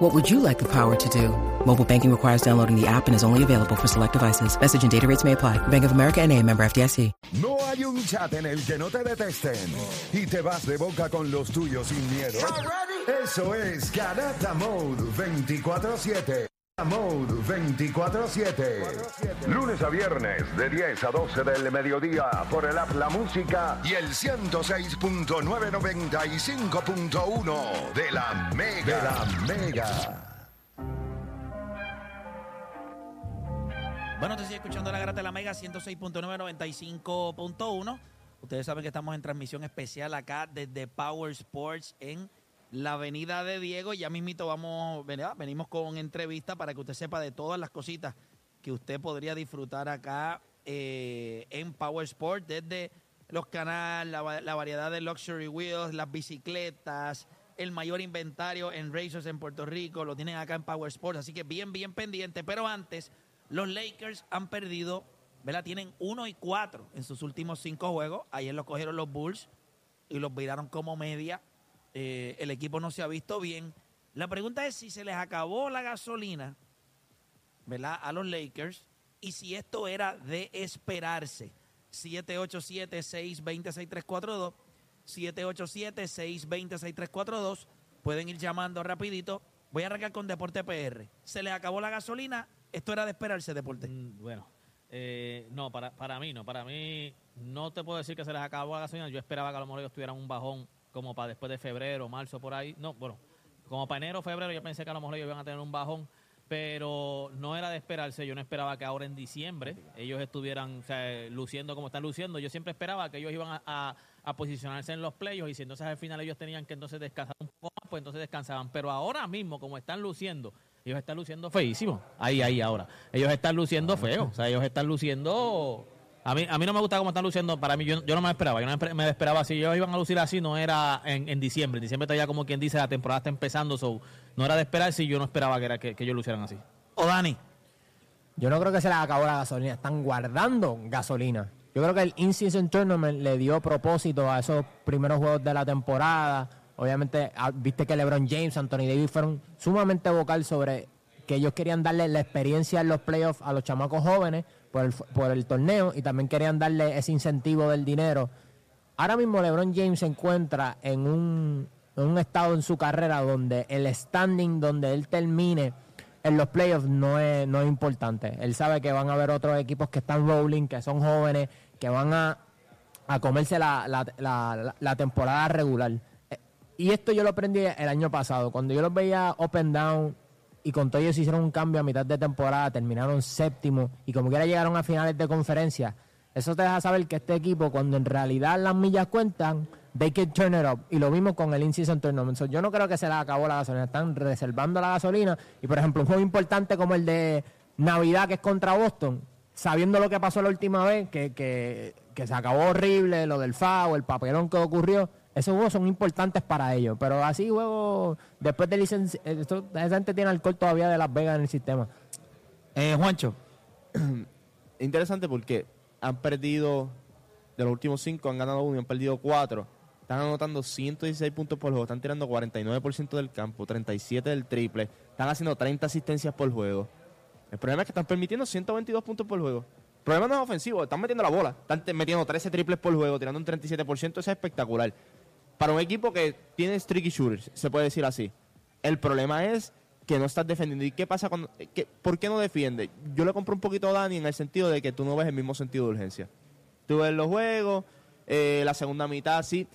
What would you like the power to do? Mobile banking requires downloading the app and is only available for select devices. Message and data rates may apply. Bank of America and a member FDIC. No hay un chat en el que no te detesten y te vas de boca con los tuyos sin miedo. Eso es Garata Mode 24-7. Mode 24-7. Lunes a viernes de 10 a 12 del mediodía por el app La Música y el 106.995.1 de la Mega. De la Mega. Bueno, te sigue escuchando la Grata de la Mega 106.995.1. Ustedes saben que estamos en transmisión especial acá desde Power Sports en la Avenida de Diego. Ya mismito vamos, venimos con entrevista para que usted sepa de todas las cositas que usted podría disfrutar acá eh, en Power Sports, desde los canales, la, variedad de luxury wheels, las bicicletas, el mayor inventario en racers en Puerto Rico, lo tienen acá en Power Sports, así que bien, bien pendiente. Pero antes, los Lakers han perdido, ¿verdad? Tienen uno y cuatro en sus últimos cinco juegos. Ayer lo cogieron los Bulls y los viraron como media. Eh, el equipo no se ha visto bien. La pregunta es si se les acabó la gasolina, ¿verdad? A los Lakers y si esto era de esperarse. 787-620-6342. 787-620-6342. Pueden ir llamando rapidito. Voy a arrancar con Deporte PR. ¿Se les acabó la gasolina? ¿Esto era de esperarse, Deporte? Mm, bueno, eh, no, para, para mí no. Para mí no te puedo decir que se les acabó la gasolina. Yo esperaba que a lo mejor ellos tuvieran un bajón como para después de febrero, marzo, por ahí. No, bueno, como para enero, febrero, yo pensé que a lo mejor ellos iban a tener un bajón, pero no era de esperarse. Yo no esperaba que ahora en diciembre ellos estuvieran luciendo como están luciendo. Yo siempre esperaba que ellos iban a, posicionarse en los playoffs y si entonces al final ellos tenían que entonces descansar un poco más, pues entonces descansaban. Pero ahora mismo, como están luciendo, ellos están luciendo feísimo. Ahí, ahí, ahora. Ellos están luciendo feo. O sea, ellos están luciendo a mí, a mí no me gusta cómo están luciendo. Para mí, yo, yo no me esperaba. Yo no me esperaba. Si ellos iban a lucir así, no era en, en diciembre. En diciembre todavía, como quien dice, la temporada está empezando. So, no era de esperar si yo no esperaba que, era que, ellos lucieran así. O Dani. Yo no creo que se les acabó la gasolina. Están guardando gasolina. Yo creo que el In-Season Tournament le dio propósito a esos primeros juegos de la temporada. Obviamente, ah, viste que LeBron James, Anthony Davis fueron sumamente vocal sobre que ellos querían darle la experiencia en los playoffs a los chamacos jóvenes por el, por el torneo y también querían darle ese incentivo del dinero. Ahora mismo LeBron James se encuentra en un, estado en su carrera donde el standing donde él termine en los playoffs no es, no es importante. Él sabe que van a haber otros equipos que están rolling, que son jóvenes, que van a, comerse la, la, temporada regular. Eh, y esto yo lo aprendí el año pasado, cuando yo los veía open down y con todo ellos hicieron un cambio a mitad de temporada, terminaron séptimo y como quiera llegaron a finales de conferencia. Eso te deja saber que este equipo, cuando en realidad las millas cuentan, they can turn it up. Y lo mismo con el in-season tournament. yo no creo que se les acabó la gasolina. Están reservando la gasolina. Y por ejemplo, un juego importante como el de Navidad, que es contra Boston, sabiendo lo que pasó la última vez, que, que, que se acabó horrible, lo del FAO, el papelón que ocurrió esos juegos son importantes para ellos. Pero así, juegos, después de licencia, esa gente tiene alcohol todavía de Las Vegas en el sistema. Eh, Juancho. Interesante porque han perdido, de los últimos cinco, han ganado uno y han perdido cuatro. Están anotando 116 puntos por juego, están tirando 49% del campo, 37 del triple, están haciendo 30 asistencias por juego. El problema es que están permitiendo 122 puntos por juego. El problema no es ofensivo, están metiendo la bola, están metiendo 13 triples por juego, tirando un 37%, eso es espectacular para un equipo que tiene streaky shooters, se puede decir así. El problema es que no estás defendiendo. ¿Y qué pasa cuando.? ¿Por qué no defiende? Yo le compro un poquito a Dani en el sentido de que tú no ves el mismo sentido de urgencia. Tú ves los juegos, eh, la segunda mitad sí,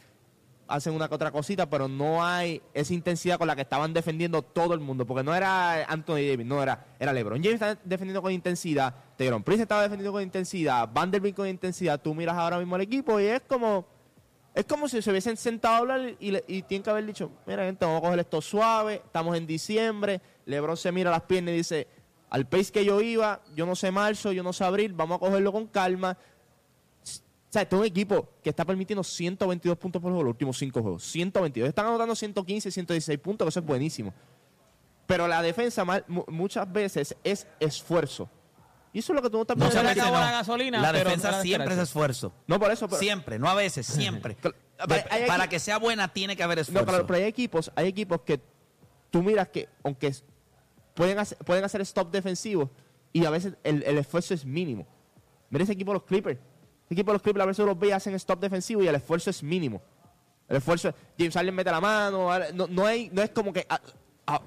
hacen una que otra cosita, pero no hay esa intensidad con la que estaban defendiendo todo el mundo. Porque no era Anthony Davis, no era. Era LeBron James estaba defendiendo con intensidad, Teron Prince estaba defendiendo con intensidad, Vanderbilt con intensidad. Tú miras ahora mismo el equipo y es como es como si se hubiesen sentado a hablar y, tienen que haber dicho, mira gente, vamos a coger esto suave, estamos en diciembre, Lebron se mira las piernas y dice, al pace que yo iba, yo no sé marzo, yo no sé abril, vamos a cogerlo con calma. sea, este es un equipo que está permitiendo 122 puntos por juego los últimos cinco juegos. 122. Están anotando 115, 116 puntos, que eso es buenísimo. Pero la defensa muchas veces es esfuerzo. Y eso es lo que tú no estás No se le acabó la gasolina. La pero defensa no siempre es esfuerzo. No, por eso. pero- Siempre, no a veces, siempre. Hay- para que sea buena tiene que haber esfuerzo. No, pero hay equipos, hay equipos que tú miras que, aunque pueden hacer, pueden hacer stop defensivo y a veces el, el esfuerzo es mínimo. Mira ese equipo de los Clippers. Ese equipo de los Clippers a veces los ve y hacen stop defensivo y el esfuerzo es mínimo. El esfuerzo, James Harden mete la mano, no, no, hay, no es como que... ah, ah,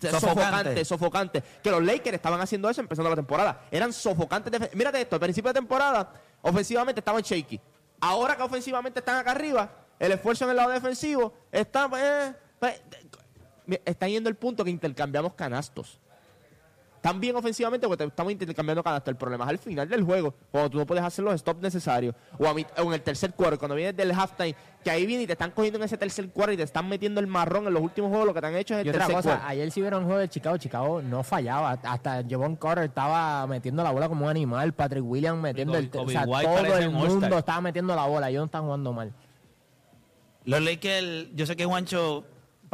Sofocante. sofocante. Que los Lakers estaban haciendo eso empezando la temporada. Eran sofocantes. defen- Mírate esto, al principio de temporada, ofensivamente estaban shaky. Ahora que ofensivamente están acá arriba, el esfuerzo en el lado defensivo está. pues, eh, está yendo el punto que intercambiamos canastos. Tan bien ofensivamente porque te- estamos intercambiando canastos. El problema es al final del juego, cuando tú no puedes hacer los stops necesarios. O, a mit- o en el tercer cuarto, cuando vienes del halftime, que ahí viene y te están cogiendo en ese tercer cuarto y te están metiendo el marrón en los últimos juegos, lo que te han hecho es el Y otra cosa, cuarto. ayer si vieron un juego de Chicago, Chicago no fallaba. Hasta Javon Carter estaba metiendo la bola como un animal, Patrick Williams metiendo el... Kobe- O sea, todo el mundo estaba metiendo la bola. Ellos no están jugando mal. Los Lakers, yo sé que Juancho,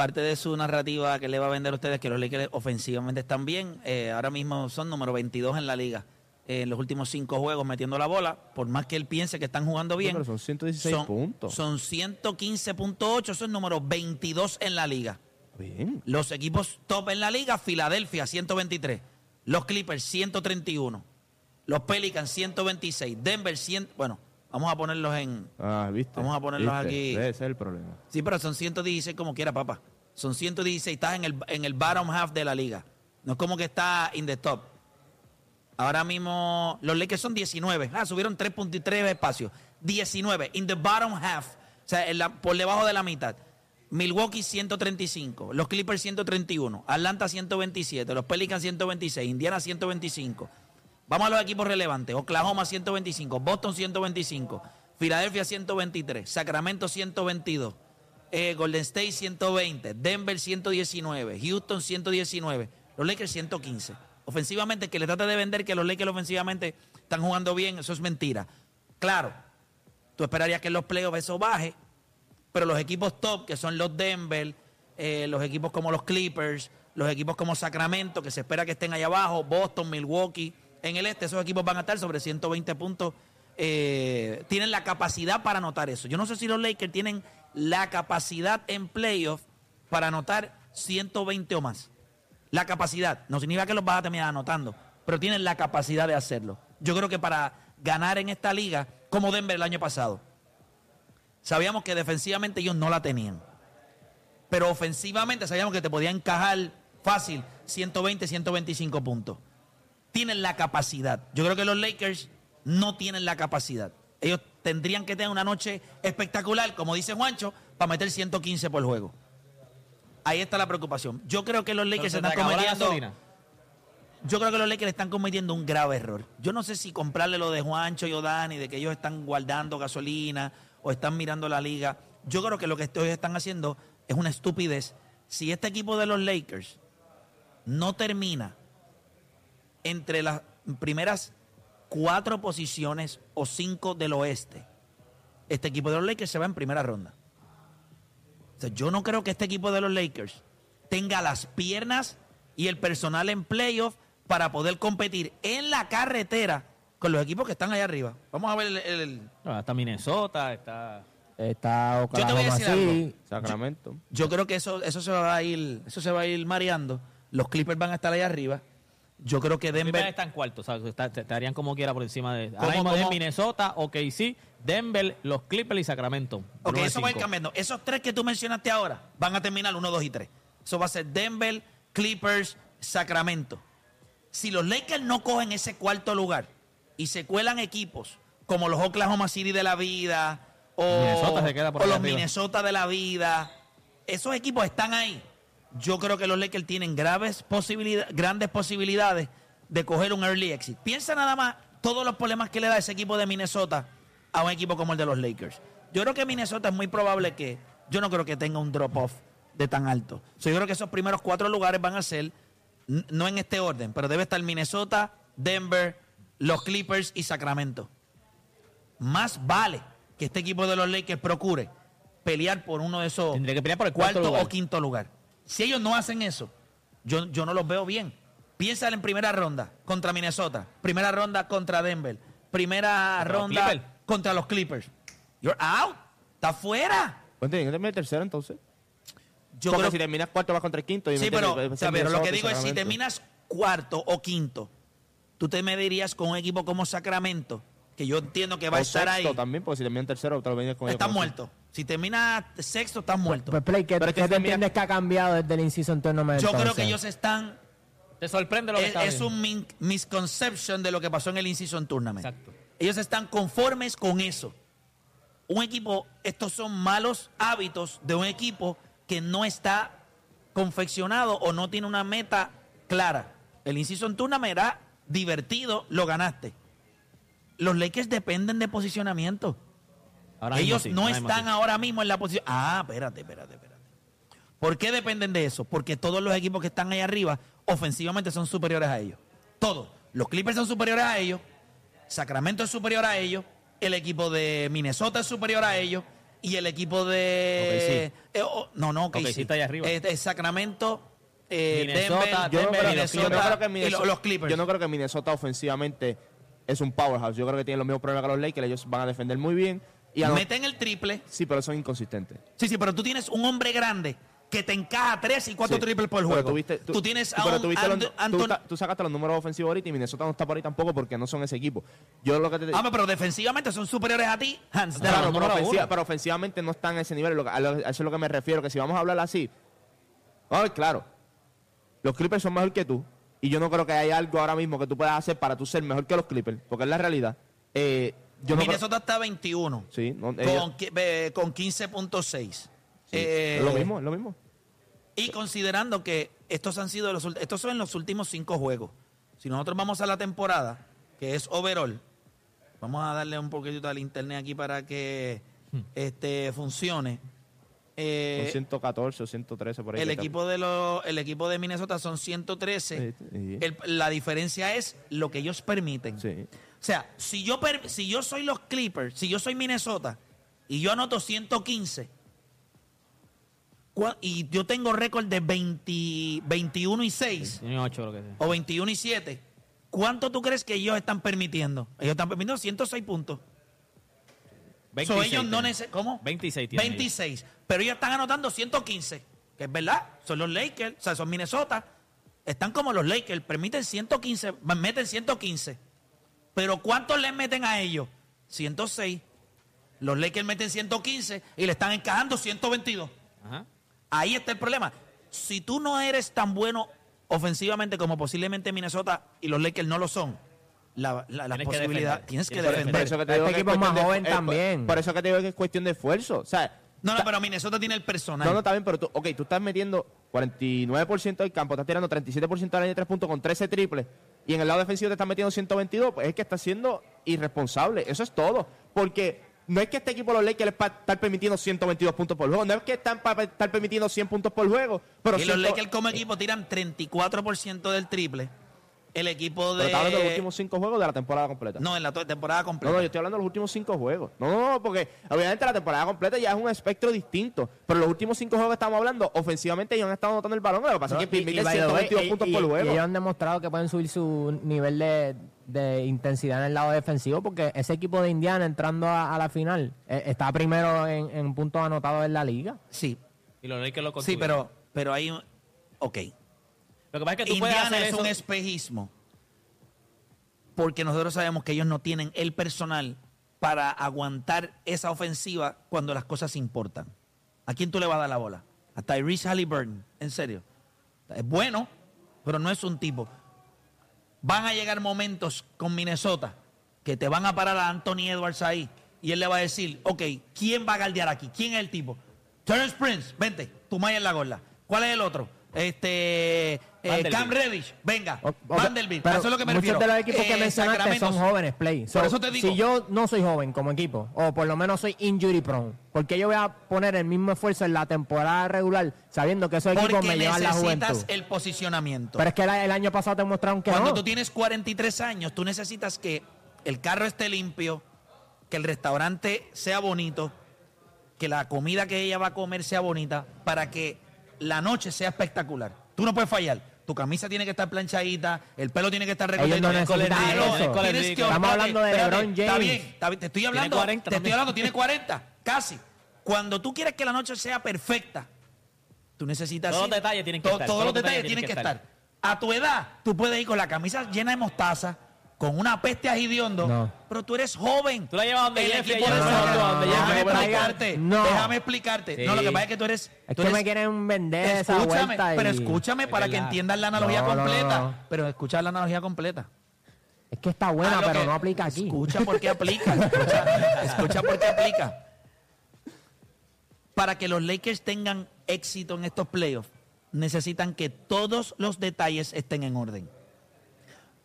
parte de su narrativa que le va a vender a ustedes, que los Lakers ofensivamente están bien. Eh, ahora mismo son número 22 en la liga. eh, en los últimos cinco juegos metiendo la bola, por más que él piense que están jugando bien. pero son 116 son- puntos. Son 115.8, eso es número 22 en la liga. Bien. Los equipos top en la liga, Filadelfia 123, los Clippers 131, los Pelicans 126, Denver 100, bueno, vamos a ponerlos en Ah, ¿viste? Vamos a ponerlos ¿Viste? aquí. Ese es el problema. Sí, pero son 116 como quiera, papá. Son 116, estás en el en el bottom half de la liga. No es como que está in the top. Ahora mismo los Lakers son 19. Ah, subieron 3.3 espacios. 19 in the bottom half, o sea, en la- por debajo de la mitad. Milwaukee 135, los Clippers 131, Atlanta 127, los Pelicans 126, Indiana 125. Vamos a los equipos relevantes. Oklahoma 125, Boston 125, Filadelfia 123, Sacramento 122, eh, Golden State 120, Denver 119, Houston 119, los Lakers 115. Ofensivamente, que le trate de vender que los Lakers ofensivamente están jugando bien, eso es mentira. Claro, tú esperarías que en los playoffs eso baje, pero los equipos top, que son los Denver, eh, los equipos como los Clippers, los equipos como Sacramento, que se espera que estén allá abajo, Boston, Milwaukee, en el este, esos equipos van a estar sobre 120 puntos. eh, tienen la capacidad para anotar eso. Yo no sé si los Lakers tienen la capacidad en playoff para anotar 120 o más. La capacidad. No significa que los vas a terminar anotando, pero tienen la capacidad de hacerlo. Yo creo que para ganar en esta liga, como Denver el año pasado, sabíamos que defensivamente ellos no la tenían. Pero ofensivamente sabíamos que te podían encajar fácil 120, 125 puntos. Tienen la capacidad. Yo creo que los Lakers no tienen la capacidad. Ellos tendrían que tener una noche espectacular, como dice Juancho, para meter 115 por juego. Ahí está la preocupación. Yo creo que los Lakers Entonces, están ¿te acabó la cometiendo yo creo que los Lakers están cometiendo un grave error. Yo no sé si comprarle lo de Juancho y Odani, de que ellos están guardando gasolina o están mirando la liga. Yo creo que lo que ellos están haciendo es una estupidez. Si este equipo de los Lakers no termina entre las primeras cuatro posiciones o cinco del oeste, este equipo de los Lakers se va en primera ronda. O sea, yo no creo que este equipo de los Lakers tenga las piernas y el personal en playoff para poder competir en la carretera con los equipos que están allá arriba. Vamos a ver el- el- el, No, está Minnesota, está... Está te voy a Oklahoma City. Sacramento. Yo creo que eso, eso se va a ir, eso se va a ir mareando. Los Clippers van a estar allá arriba. Yo creo que Denver está en cuarto, o sea, estarían como quiera por encima de... ¿Cómo, Ahora mismo es Minnesota, OKC, Denver, los Clippers y Sacramento. Ok, de eso va a ir cambiando. Esos tres que tú mencionaste ahora van a terminar 1, 2 y 3. Eso va a ser Denver, Clippers, Sacramento. Si los Lakers no cogen ese cuarto lugar y se cuelan equipos como los Oklahoma City de la vida o, Minnesota se queda por o ahí los arriba. Minnesota de la vida, esos equipos están ahí. Yo creo que los Lakers tienen graves posibilidad- grandes posibilidades de coger un early exit. Piensa nada más todos los problemas que le da ese equipo de Minnesota a un equipo como el de los Lakers. Yo creo que Minnesota es muy probable que, yo no creo que tenga un drop-off de tan alto. So, yo creo que esos primeros cuatro lugares van a ser, no en este orden, pero debe estar Minnesota, Denver, los Clippers y Sacramento. más vale que este equipo de los Lakers procure pelear por uno de esos Tendría que pelear por el cuarto cuarto lugar. o quinto lugar. Si ellos no hacen eso, yo, yo no los veo bien. Piénsale en primera ronda contra Minnesota, primera ronda contra Denver, primera Contra ronda contra los Clippers. You're out. Está fuera. Pues tienen que terminar tercero entonces. Yo Porque creo si terminas cuarto vas contra el quinto. y Sí, pero, pues, o sea, pero lo que digo es, si terminas cuarto o quinto, tú te medirías con un equipo como Sacramento, que yo entiendo que va a estar ahí. sexto también, porque si terminan tercero, te lo vienes con ellos con muerto. Si terminas sexto, estás muerto. Pues, Play, ¿qué, Pero es que qué te entiendes que ha cambiado desde el in-season tournament? Yo creo que ellos están... Te sorprende lo que Es, está es un min- misconception de lo que pasó en el In-Season Tournament. Exacto. Ellos están conformes con eso. Un equipo, estos son malos hábitos de un equipo que no está confeccionado o no tiene una meta clara. El In-Season Tournament era divertido, lo ganaste. Los Lakers dependen de posicionamiento. Ahora mismo Ellos sí, no ahora mismo están sí. ahora mismo en la posición. Ah, espérate, espérate, espérate. ¿Por qué dependen de eso? Porque todos los equipos que están ahí arriba ofensivamente son superiores a ellos. Todos. Los Clippers son superiores a ellos. Sacramento es superior a ellos. El equipo de Minnesota es superior a ellos. Y el equipo de. eh, oh, no, no, OKC KC. está ahí arriba. Eh, eh, Sacramento, eh, Minnesota, Denver, Yo no, Denver, creo, Minnesota yo no creo que Minnesota, lo- los Clippers. yo no creo que Minnesota ofensivamente es un powerhouse. Yo creo que tienen los mismos problemas que los Lakers. Ellos van a defender muy bien. Y Meten el triple. Sí, pero son inconsistentes. Sí, sí, pero tú tienes un hombre grande que te encaja tres y cuatro Sí. triples por juego. tuviste- tú, tienes a pero un tuviste los- tú, tú sacaste los números ofensivos ahorita y Minnesota no está por ahí tampoco porque no son ese equipo. Yo lo que te Ah, pero defensivamente son superiores a ti, down. Claro, pero, ofensiva- pero ofensivamente no están a ese nivel. lo que- A, lo- a eso es lo que me refiero. Que si vamos a hablar así, vamos a ver, claro, los Clippers son mejor que tú. Y yo no creo que haya algo ahora mismo que tú puedas hacer para tú ser mejor que los Clippers, porque es la realidad. Eh, yo no Minnesota está 21. Sí, no, con, qui- eh, con 15.6. sí, Eh, es lo mismo, es lo mismo. Y considerando que estos han sido los estos son los últimos cinco juegos. Si nosotros vamos a la temporada, que es overall, vamos a darle un poquitito al internet aquí para que este funcione. Eh, Son 114 o 113 por ahí. el equipo de los el equipo de Minnesota son 113. Sí, sí. El- la diferencia es lo que ellos permiten. Sí. O sea, si yo si yo soy los Clippers, si yo soy Minnesota y yo anoto 115 cua- y yo tengo récord de 20 21 y 6 Tiene ocho, creo que sí. o 21 y 7, ¿cuánto tú crees que ellos están permitiendo? Ellos están permitiendo 106 puntos. So, 26 ellos no necesitan. ¿Cómo? 26 tienen 26. Pero ellos están anotando 115. Que es verdad. Son los Lakers. O sea, son Minnesota. Están como los Lakers. Permiten 115. Meten 115. Pero ¿cuántos les meten a ellos? 106. Los Lakers meten 115 y le están encajando 122. Ajá. Ahí está el problema. Si tú no eres tan bueno ofensivamente como posiblemente Minnesota y los Lakers no lo son, la, la, la Tienes que posibilidad tienes que Tienes que defender. Por eso que te Este digo que es equipo es más cuestión de- joven eh, por- también. Por eso que te digo que es cuestión de esfuerzo. O sea, No, no, pero Minnesota tiene el personal. No, no, está bien, pero tú, ok, tú estás metiendo 49% del campo, estás tirando 37% de la línea de tres puntos con 13 triples, y en el lado defensivo te estás metiendo 122, pues es que estás siendo irresponsable. Eso es todo. Porque no es que este equipo de los Lakers es para estar permitiendo 122 puntos por juego, no es que están para estar permitiendo 100 puntos por juego, pero, y los 100 Lakers como equipo tiran 34% del triple. El equipo de... pero hablando de los últimos 5 juegos de la temporada completa. No, en la temporada No, completa. no, yo estoy hablando de los últimos cinco juegos. No, no, no, porque obviamente la temporada completa ya es un espectro distinto. Pero los últimos cinco juegos que estamos hablando, ofensivamente ellos han estado anotando el balón. Lo que pasa es que Y- y way, 122 y- puntos y- por y juego. ellos han demostrado que pueden subir su nivel de, de intensidad en el lado defensivo porque ese equipo de Indiana entrando a, a la final eh, está primero en, en puntos anotados en la liga. Sí, Y los Lakers lo sí, pero, pero hay un... Ok. Lo que pasa es que tú puedes Indiana hacer es eso. un espejismo porque nosotros sabemos que ellos no tienen el personal para aguantar esa ofensiva cuando las cosas importan. ¿A quién tú le vas a dar la bola? A Tyrese Halliburton, en serio. Es bueno, pero no es un tipo. Van a llegar momentos con Minnesota que te van a parar a Anthony Edwards ahí y él le va a decir, ok, ¿quién va a galdear aquí? ¿Quién es el tipo? Terrence Prince, vente, tú en la gorda. ¿Cuál es el otro? Este, eh. Cam Reddish, venga, O- o- Vanderbilt, pero eso es lo que me muchos refiero. de los equipos que Eh, mencionaste son jóvenes, Play. So, eso te digo. Si yo no soy joven como equipo, o por lo menos soy injury prone, porque yo voy a poner el mismo esfuerzo en la temporada regular sabiendo que esos equipos me llevan la necesitas juventud? el posicionamiento. Pero es que el, el año pasado te mostraron que Cuando no. tú tienes 43 años, tú necesitas que el carro esté limpio, que el restaurante sea bonito, que la comida que ella va a comer sea bonita, para que la noche sea espectacular. Tú no puedes fallar. Tu camisa tiene que estar planchadita, el pelo tiene que estar no recogido. Claro, eso. tienes que- Estamos hablando de espérate, LeBron Está James. bien, está bien, te estoy hablando, 40 te estoy hablando, tiene 40, casi. Cuando tú quieres que la noche sea perfecta, tú necesitas... Todos los detalles tienen que to- estar, Todos los detalles tienen que estar. A tu edad, tú puedes ir con la camisa llena de mostaza, con una peste agidiondo, No. pero tú eres joven. Tú la llevas donde El Jeffrey, equipo de donde Déjame explicarte. No. Déjame explicarte. Sí. No, lo que pasa es que tú eres... Es tú que eres- me quieren vender esa Escúchame, vuelta y... pero escúchame para que entiendas la analogía No, no, no, completa. no. Pero escucha la analogía completa. Es que está buena, Ah, pero que- no aplica aquí. Escucha por qué aplica. Escucha, escucha por qué aplica. Para que los Lakers tengan éxito en estos playoffs, necesitan que todos los detalles estén en orden.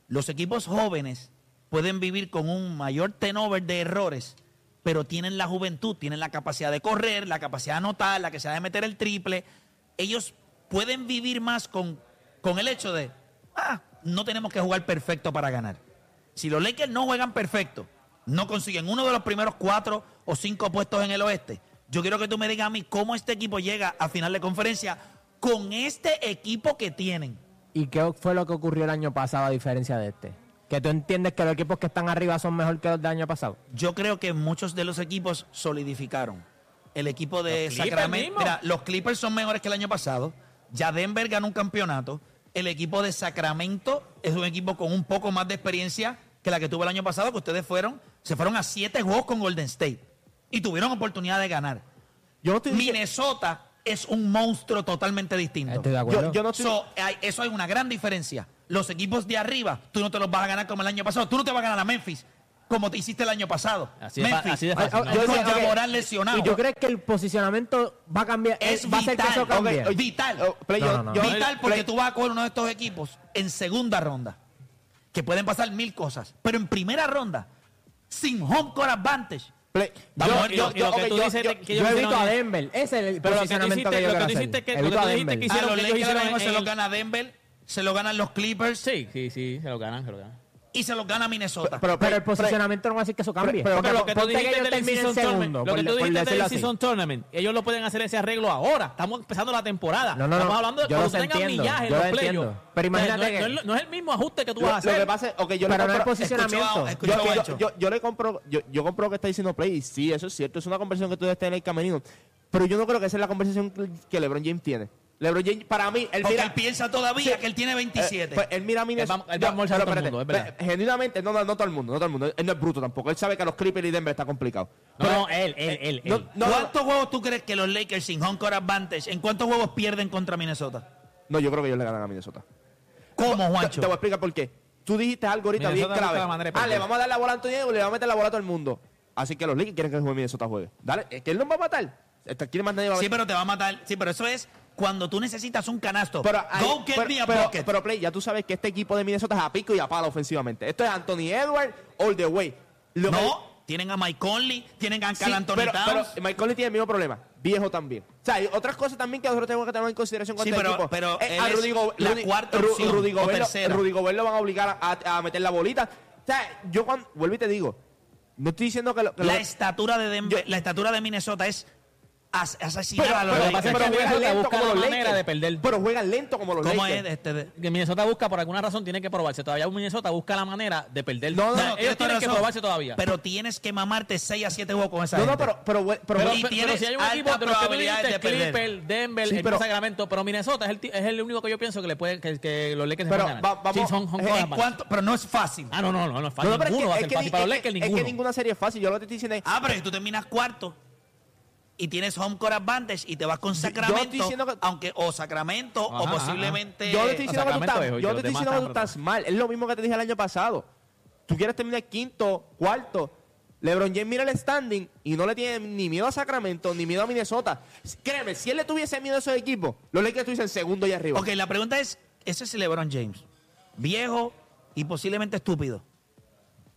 Los equipos jóvenes pueden vivir con un mayor turnover de errores, pero tienen la juventud, tienen la capacidad de correr, la capacidad de anotar, la capacidad de meter el triple. Ellos pueden vivir más con, con el hecho de, ah, no tenemos que jugar perfecto para ganar. Si los Lakers no juegan perfecto, no consiguen uno de los primeros cuatro o cinco puestos en el oeste, yo quiero que tú me digas a mí cómo este equipo llega a final de conferencia con este equipo que tienen. ¿Y qué fue lo que ocurrió el año pasado a diferencia de este? Que tú entiendes que los equipos que están arriba son mejor que los del año pasado. Yo creo que muchos de los equipos solidificaron. El equipo de Los Sacramento. Mira, los Clippers son mejores que el año pasado. Ya Denver ganó un campeonato. El equipo de Sacramento es un equipo con un poco más de experiencia que la que tuvo el año pasado, que ustedes fueron, se fueron a siete juegos con Golden State y tuvieron oportunidad de ganar. Yo Minnesota es un monstruo totalmente distinto. Estoy de acuerdo. Yo, yo no estoy- So, hay- eso hay una gran diferencia. Los equipos de arriba, tú no te los vas a ganar como el año pasado. Tú no te vas a ganar a Memphis como te hiciste el año pasado. Así de fa- Memphis, así de fácil. ah, ¿no? yo con decía, ok, lesionado. ¿Y tú crees que el posicionamiento va a cambiar? Es va a hacer que vital. eso cambie? Ok, vital. Oh, Play, No, yo- no, no. yo- Vital porque Play- tú vas a coger uno de estos equipos en segunda ronda, que pueden pasar mil cosas, pero en primera ronda, sin home court advantage, Play- yo- yo- lo- lo yo- que ok, tú yo- dices yo- evito a Denver. Ese es el Pero lo que tú posicionamiento hiciste- que yo lo que quiero tú hacer. hiciste que- lo Evito que a tú dijiste Denver. que a hicieron- los Lakers se los gana Denver, se lo ganan los Clippers Sí, sí, sí, se lo ganan, se lo ganan. Y se los gana Minnesota. pero- Pero el posicionamiento no va a decir que eso cambie. pero- lo que tú dijiste del season tournament, lo que tú dijiste del season tournament, ellos lo pueden hacer ese arreglo ahora. Estamos empezando la temporada. No, no, no. Estamos hablando de cuando entiendo, millaje los lo entiendo. playoffs. Pero imagínate no, es- que- no es, no es el mismo ajuste que tú Lo, vas a lo hacer. que pasa es, ok, yo le Pero no el compro- posicionamiento. Yo, le compro, yo, compro lo que está diciendo Play y sí, eso es cierto, es una conversación que tú debes tener en el camerino. Pero yo no creo que esa es la conversación que LeBron James tiene. LeBron James, para mí, él Porque mira, él piensa todavía Sí. que él tiene 27. Eh, pues, él mira a Minnesota. Él va- él va a Yo- todo el espérate, mundo, es verdad. pe- Genuinamente, no, no, no todo el mundo, no todo el mundo. Él no es bruto tampoco. Él sabe que a los Clippers y Denver está complicado. No, él, él, él. no, él. no, no, ¿Cuántos juegos tú crees que los Lakers sin home court advantage, en cuántos juegos pierden contra Minnesota? no, yo creo que ellos le ganan a Minnesota. ¿Cómo, Te, Juancho? te voy a explicar por qué. Tú dijiste algo ahorita Minnesota bien clave. la manera Ah, le vamos a dar la bola a Anthony Edwards, le vamos a meter la bola a todo el mundo. Así que los Lakers quieren que el juego de Minnesota juegue. Dale, es que él no va a matar. Este, ¿Quién más nadie va a Sí, pero te va a matar. Sí, pero eso es cuando tú necesitas un canasto. Pero, Go get pero, me a pero- bucket. pero, Play, ya tú sabes que este equipo de Minnesota es a pico y a palo ofensivamente. Esto es Anthony Edwards all the way. Lo que- no, tienen a Mike Conley, tienen a Sí, Cal Anthony pero. Mike Conley tiene el mismo problema. Viejo también. O sea, hay otras cosas también que nosotros tenemos que tener en consideración con Sí, este pero- pero Eh, a Rudy Go- la Rudy- cuarta opción, Rudy Gobert. Rudy Gobert lo van a obligar a, a meter la bolita. O sea, yo cuando... Vuelvo y te digo. No estoy diciendo que... Lo, que la lo- estatura de Denver, Yo- la estatura de Minnesota es as- asesinar pero, a los pero- que es pero que juegan Minnesota lento busca como los manera Lakers. de perder. Pero juegan lento como los ¿Cómo Lakers. es este? de- Que Minnesota busca, por alguna razón, tiene que probarse. Todavía Minnesota busca la manera de perder. No, no, O sea, no, ellos tienen que razón, probarse todavía. Pero tienes que mamarte 6 a 7 juegos con esa No, no, gente. pero... Pero, pero, Pero, y pero- tienes pero si hay un equipo de los que dijiste. Clipper, Denver, Sí, el pero- Sacramento, pero Minnesota es el, es el único que yo pienso que le puede que, que los Lakers se Pero pueden ganar. va- vamos- Sí, son, son eh, cosas ¿En más. cuánto? Pero no es fácil. Ah, no, no, no, no es fácil. No, no, pero ninguno que- va a ser que fácil para los que- Lakers, Es que ninguno. ninguna serie es fácil. Yo lo que te estoy diciendo es... Ah, pero si tú terminas cuarto y tienes home court advantage y te vas con Sacramento, que- aunque o Sacramento o Ajá, ajá. posiblemente Yo no estoy a diciendo que tú estás, es, yo estoy diciendo que tú estás mal. Es lo mismo que te dije el año pasado. Tú quieres terminar quinto, cuarto. LeBron James mira el standing y no le tiene ni miedo a Sacramento ni miedo a Minnesota. Créeme, si él le tuviese miedo a esos equipos, los Lakers estuviesen segundo y arriba. Ok, la pregunta es, ese es LeBron James, viejo y posiblemente estúpido.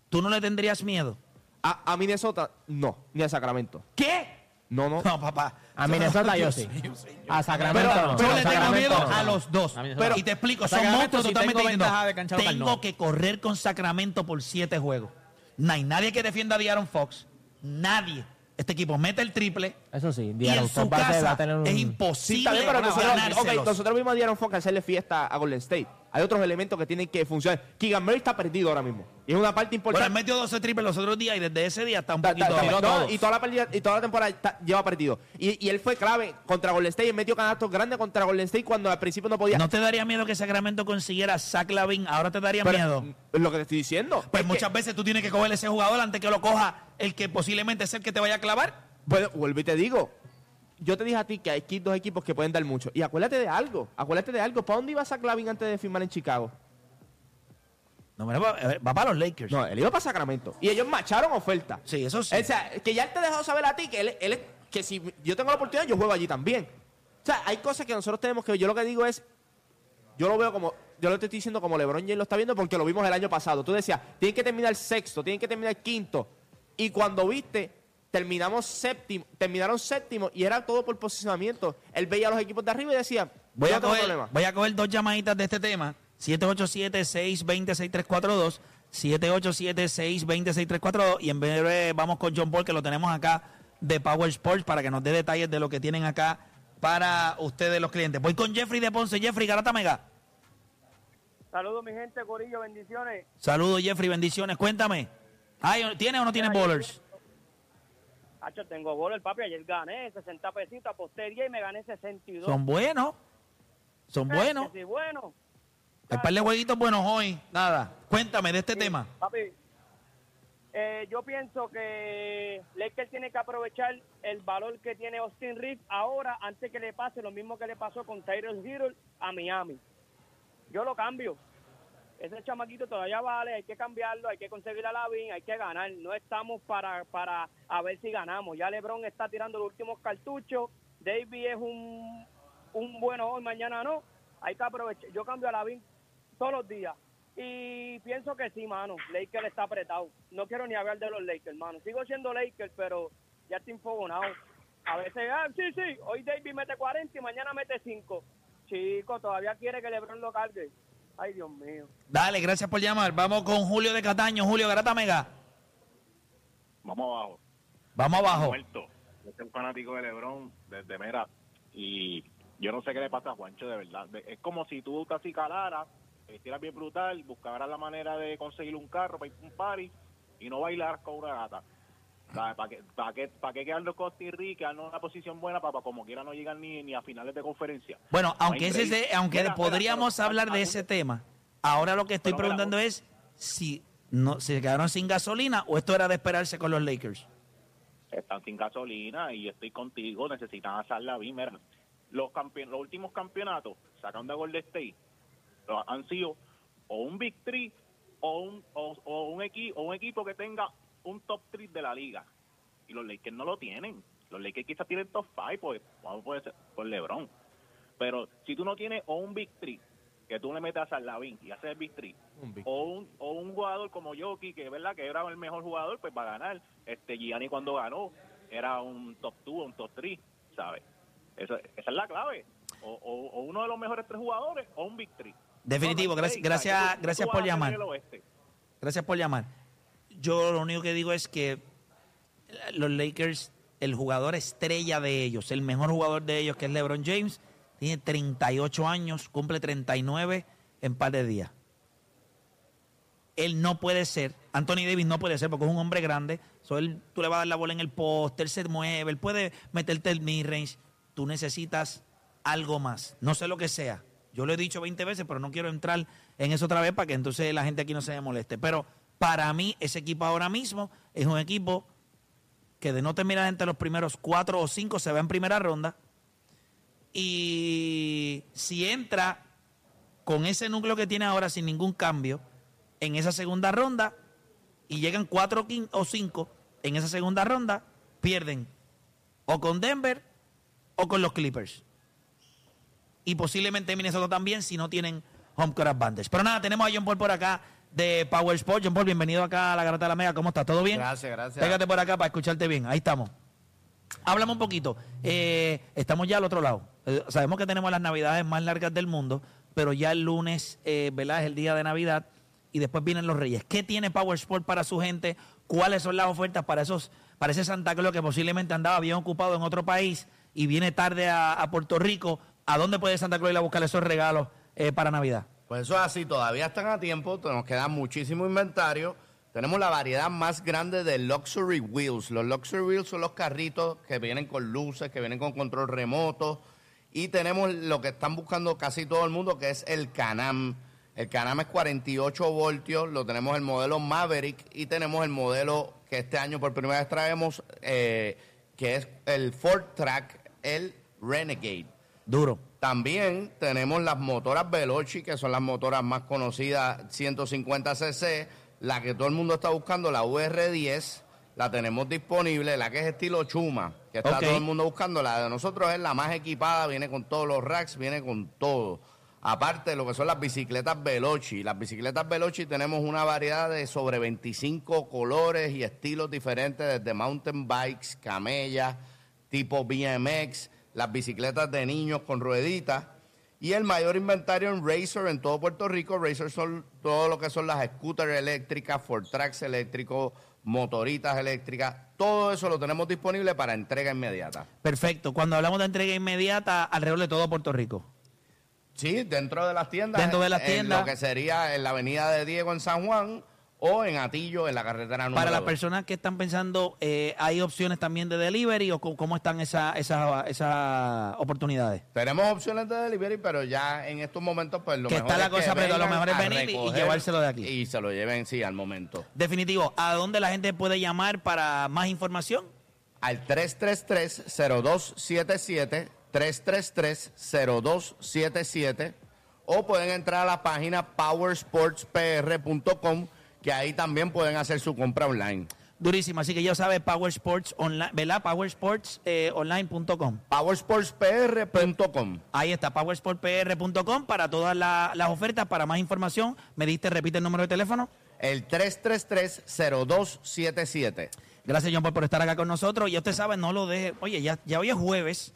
¿Tú no le tendrías miedo? A, a Minnesota, no, ni a Sacramento. ¿Qué? No, no. No, papá. A Minnesota yo sí. A Sacramento Pero- no. Yo pero le tengo Sacramento miedo no. a los dos. A Minnesota. y te explico, son monstruos si totalmente tengo distintos. Tengo no. que correr con Sacramento por siete juegos. No hay nadie que defienda a Aaron Fox. Nadie. Este equipo mete el triple. Eso sí, Y De'Aaron en su Fox va a tener un- es Sí, imposible está bien, pero nosotros, ganárselos. ok, nosotros vimos a De'Aaron Fox hacerle fiesta a Golden State. Hay otros elementos que tienen que funcionar. Keegan Murray está perdido ahora mismo. Y es una parte Bueno, importante. él metió 12 triples los otros días y desde ese día está un ta- poquito... no, todos. y toda la partida- y toda la temporada está- lleva perdido. Y, y él fue clave contra Golden State. Él metió canastos grandes contra Golden State cuando al principio no podía. ¿No te daría miedo que Sacramento consiguiera Zach Lavin? Ahora te daría Pero, miedo. Es lo que te estoy diciendo. Pues Es que- muchas veces tú tienes que coger ese jugador antes que lo coja el que posiblemente es el que te vaya a clavar. Bueno, vuelvo y te digo. Yo te dije a ti que hay dos equipos que pueden dar mucho. Y acuérdate de algo. Acuérdate de algo. ¿Para dónde iba Zach Lavin antes de firmar en Chicago? No, va, va para los Lakers. No, él iba para Sacramento. Y ellos macharon oferta. Sí, eso sí. O sea, que ya él te ha dejado saber a ti que él, él que si yo tengo la oportunidad, yo juego allí también. O sea, hay cosas que nosotros tenemos que. Yo lo que digo es, yo lo veo como, yo lo estoy diciendo como LeBron James lo está viendo porque lo vimos el año pasado. Tú decías, tienen que terminar sexto, tienen que terminar quinto. Y cuando viste, terminamos séptimo, terminaron séptimo y era todo por posicionamiento. Él veía a los equipos de arriba y decía, Voy a, coger, voy a coger dos llamaditas de este tema. 787-620-6342. 787-620-6342. Y en breve vamos con John Paul, que lo tenemos acá de Power Sports, para que nos dé detalles de lo que tienen acá para ustedes los clientes. Voy con Jeffrey de Ponce. Jeffrey, Garata Mega. Saludos, mi gente, Corillo, bendiciones. Saludos, Jeffrey, bendiciones. Cuéntame. ¿Tienes o no tienes bowlers? Hacho, tengo gol el papi. Ayer gané 60 pesitos, aposté 10 y me gané 62. Son buenos. Son buenos. Eh, que Sí, bueno. Hay par de jueguitos buenos hoy. Nada. Cuéntame de este tema. Papi, eh, yo pienso que Lakers tiene que aprovechar el valor que tiene Austin Reeves ahora antes que le pase lo mismo que le pasó con Tyrell Hero a Miami. Yo lo cambio. Ese chamaquito todavía vale, hay que cambiarlo, hay que conseguir a Lavin, hay que ganar. No estamos para, para a ver si ganamos. Ya LeBron está tirando los últimos cartuchos. David es un, un bueno hoy, mañana no. Hay que aprovechar. Yo cambio a Lavin todos los días. Y pienso que sí, mano. Lakers está apretado. No quiero ni hablar de los Lakers, mano. Sigo siendo Lakers, pero ya estoy enfogonado. A veces, ah, sí, sí, hoy David mete 40 y mañana mete 5. Chico, todavía quiere que LeBron lo cargue. Ay, Dios mío. Dale, gracias por llamar. Vamos con Julio de Cataño. Julio, Garata Mega. Vamos abajo. Vamos abajo. Muerto. Yo soy un fanático de LeBron desde Mera y yo no sé qué le pasa a Juancho de verdad. Es como si tú te acicalaras, te vistieras bien brutal, buscaras la manera de conseguir un carro para ir a un party y no bailar con una gata. ¿Para qué, para qué, para qué quedarnos Costa Rica, en una posición buena para, como quiera no llegar ni, ni a finales de conferencia? Bueno, No, aunque ese se- aunque Mira, podríamos hablar de ese tema, ahora lo que estoy mira, preguntando es si no se quedaron sin gasolina o esto era de esperarse con los Lakers. están sin gasolina y estoy contigo, necesitan hacer la Mira, los, los últimos campeonatos sacando a Golden State han sido o un Big Three o un, o, o un, equi- o un equipo que tenga un top 3 de la liga. Y los Lakers no lo tienen. Los Lakers quizás tienen top 5 pues, vamos puede ser por LeBron. Pero si tú no tienes o un Big Three que tú le metas a Sarlavin y haces el Big Three, Un big- o un, o un jugador como Yoki, que es verdad que era el mejor jugador, pues va a ganar. Este Gianni cuando ganó era un top 2, un top 3, ¿sabes? Eso, esa es la clave. O, o- o uno de los mejores tres jugadores o un Big Three. Definitivo, No, no hay gracias- gracias- ¿sabes? ¿Qué tú- qué gracias por llamar. Gracias por llamar. Yo lo único que digo es que los Lakers, el jugador estrella de ellos, el mejor jugador de ellos, que es LeBron James, tiene 38 años, cumple 39 en par de días. Él no puede ser, Anthony Davis no puede ser porque es un hombre grande. So él, tú le vas a dar la bola en el poste, él se mueve, él puede meterte el mid-range. Tú necesitas algo más, no sé lo que sea. Yo lo he dicho 20 veces, pero no quiero entrar en eso otra vez para que entonces la gente aquí no se moleste. Pero para mí, ese equipo ahora mismo es un equipo que de no terminar entre los primeros cuatro o cinco se va en primera ronda. Y si entra con ese núcleo que tiene ahora sin ningún cambio en esa segunda ronda y llegan cuatro o cinco en esa segunda ronda, pierden o con Denver o con los Clippers. Y posiblemente Minnesota también si no tienen home court advantage. Pero nada, tenemos a John Paul por acá de Power Sports. John Paul, bienvenido acá a la Garata de la Mega. ¿Cómo estás? ¿Todo bien? Gracias, gracias. Pégate por acá para escucharte bien. Ahí estamos. Háblame un poquito. Eh, estamos ya al otro lado. Eh, sabemos que tenemos las navidades más largas del mundo, pero ya el lunes, eh, ¿verdad? Es el día de Navidad y después vienen los Reyes. ¿Qué tiene Power Sport para su gente? ¿Cuáles son las ofertas para esos Parece Santa Claus que posiblemente andaba bien ocupado en otro país y viene tarde a, a Puerto Rico. ¿A dónde puede Santa Claus ir a buscar esos regalos eh, para Navidad? Pues eso es así, todavía están a tiempo, nos queda muchísimo inventario. Tenemos la variedad más grande de Luxury Wheels. Los Luxury Wheels son los carritos que vienen con luces, que vienen con control remoto. Y tenemos lo que están buscando casi todo el mundo, que es el Canam. El Canam es 48 voltios, lo tenemos el modelo Maverick y tenemos el modelo que este año por primera vez traemos, eh, que es el Ford Track, el Renegade. Duro. También tenemos las motoras Veloci, que son las motoras más conocidas, 150cc, la que todo el mundo está buscando, la UR10, la tenemos disponible, la que es estilo Chuma, que está todo el mundo buscando. La de nosotros es la más equipada, viene con todos los racks, viene con todo. Aparte de lo que son las bicicletas Veloci. Las bicicletas Veloci tenemos una variedad de sobre 25 colores y estilos diferentes, desde mountain bikes, camellas, tipo BMX, las bicicletas de niños con rueditas. Y el mayor inventario en Racer en todo Puerto Rico. Racer son todo lo que son las scooters eléctricas, Ford Tracks eléctricos, motoritas eléctricas. Todo eso lo tenemos disponible para entrega inmediata. Perfecto. Cuando hablamos de entrega inmediata, alrededor de todo Puerto Rico. Sí, dentro de las tiendas. Dentro de las en tiendas. lo que sería en la avenida de Diego en San Juan o en Atillo en la carretera número Para las personas que están pensando, eh, ¿hay opciones también de delivery o cómo están esas esa, esas oportunidades? Tenemos opciones de delivery, pero ya en estos momentos, pues lo Que mejor está la es que cosa, pero lo mejor es venir y- llevárselo de aquí. Y se lo lleven, sí, al momento. Definitivo, ¿a dónde la gente puede llamar para más información? Al 333-0277, 333-0277, o pueden entrar a la página powersportspr.com, que ahí también pueden hacer su compra online. Durísimo, así que ya sabe Power Sports Online, ¿verdad? PowerSportsOnline.com. powersportspr.com. Ahí está, powersportpr.com para todas la- las ofertas. Para más información, me diste, repite el número de teléfono. El 333-0277. Gracias, John Paul, por estar acá con nosotros. Y usted sabe, no lo deje. Oye, ya, ya hoy es jueves.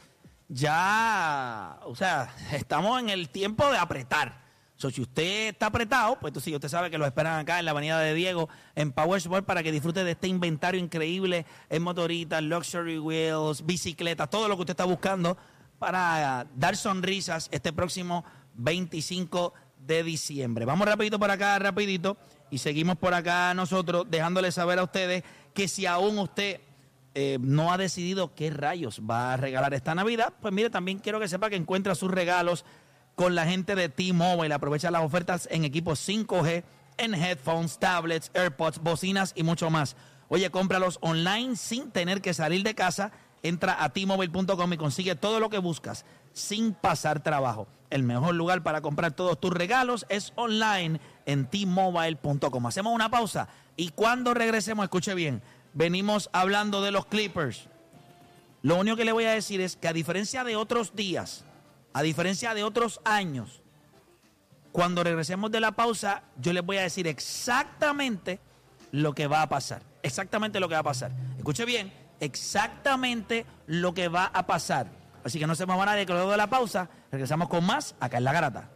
Ya, o sea, estamos en el tiempo de apretar. So, si usted está apretado, pues entonces usted sabe que lo esperan acá en la Avenida de Diego, en Power Sport, para que disfrute de este inventario increíble en motoritas, luxury wheels, bicicletas, todo lo que usted está buscando para dar sonrisas este próximo 25 de diciembre. Vamos rapidito por acá, rapidito, y seguimos por acá nosotros, dejándoles saber a ustedes que si aún usted eh, no ha decidido qué rayos va a regalar esta Navidad, pues mire, también quiero que sepa que encuentra sus regalos con la gente de T-Mobile. Aprovecha las ofertas en equipos 5G, en headphones, tablets, AirPods, bocinas y mucho más. Oye, cómpralos online sin tener que salir de casa. Entra a t-mobile.com y consigue todo lo que buscas sin pasar trabajo. El mejor lugar para comprar todos tus regalos es online en t-mobile.com. Hacemos una pausa y cuando regresemos, escuche bien, venimos hablando de los Clippers. Lo único que le voy a decir es que a diferencia de otros días, a diferencia de otros años, cuando regresemos de la pausa, yo les voy a decir exactamente lo que va a pasar. Exactamente lo que va a pasar. Escuche bien, exactamente lo que va a pasar. Así que no se me van a de que luego de la pausa regresamos con más acá en La Garata.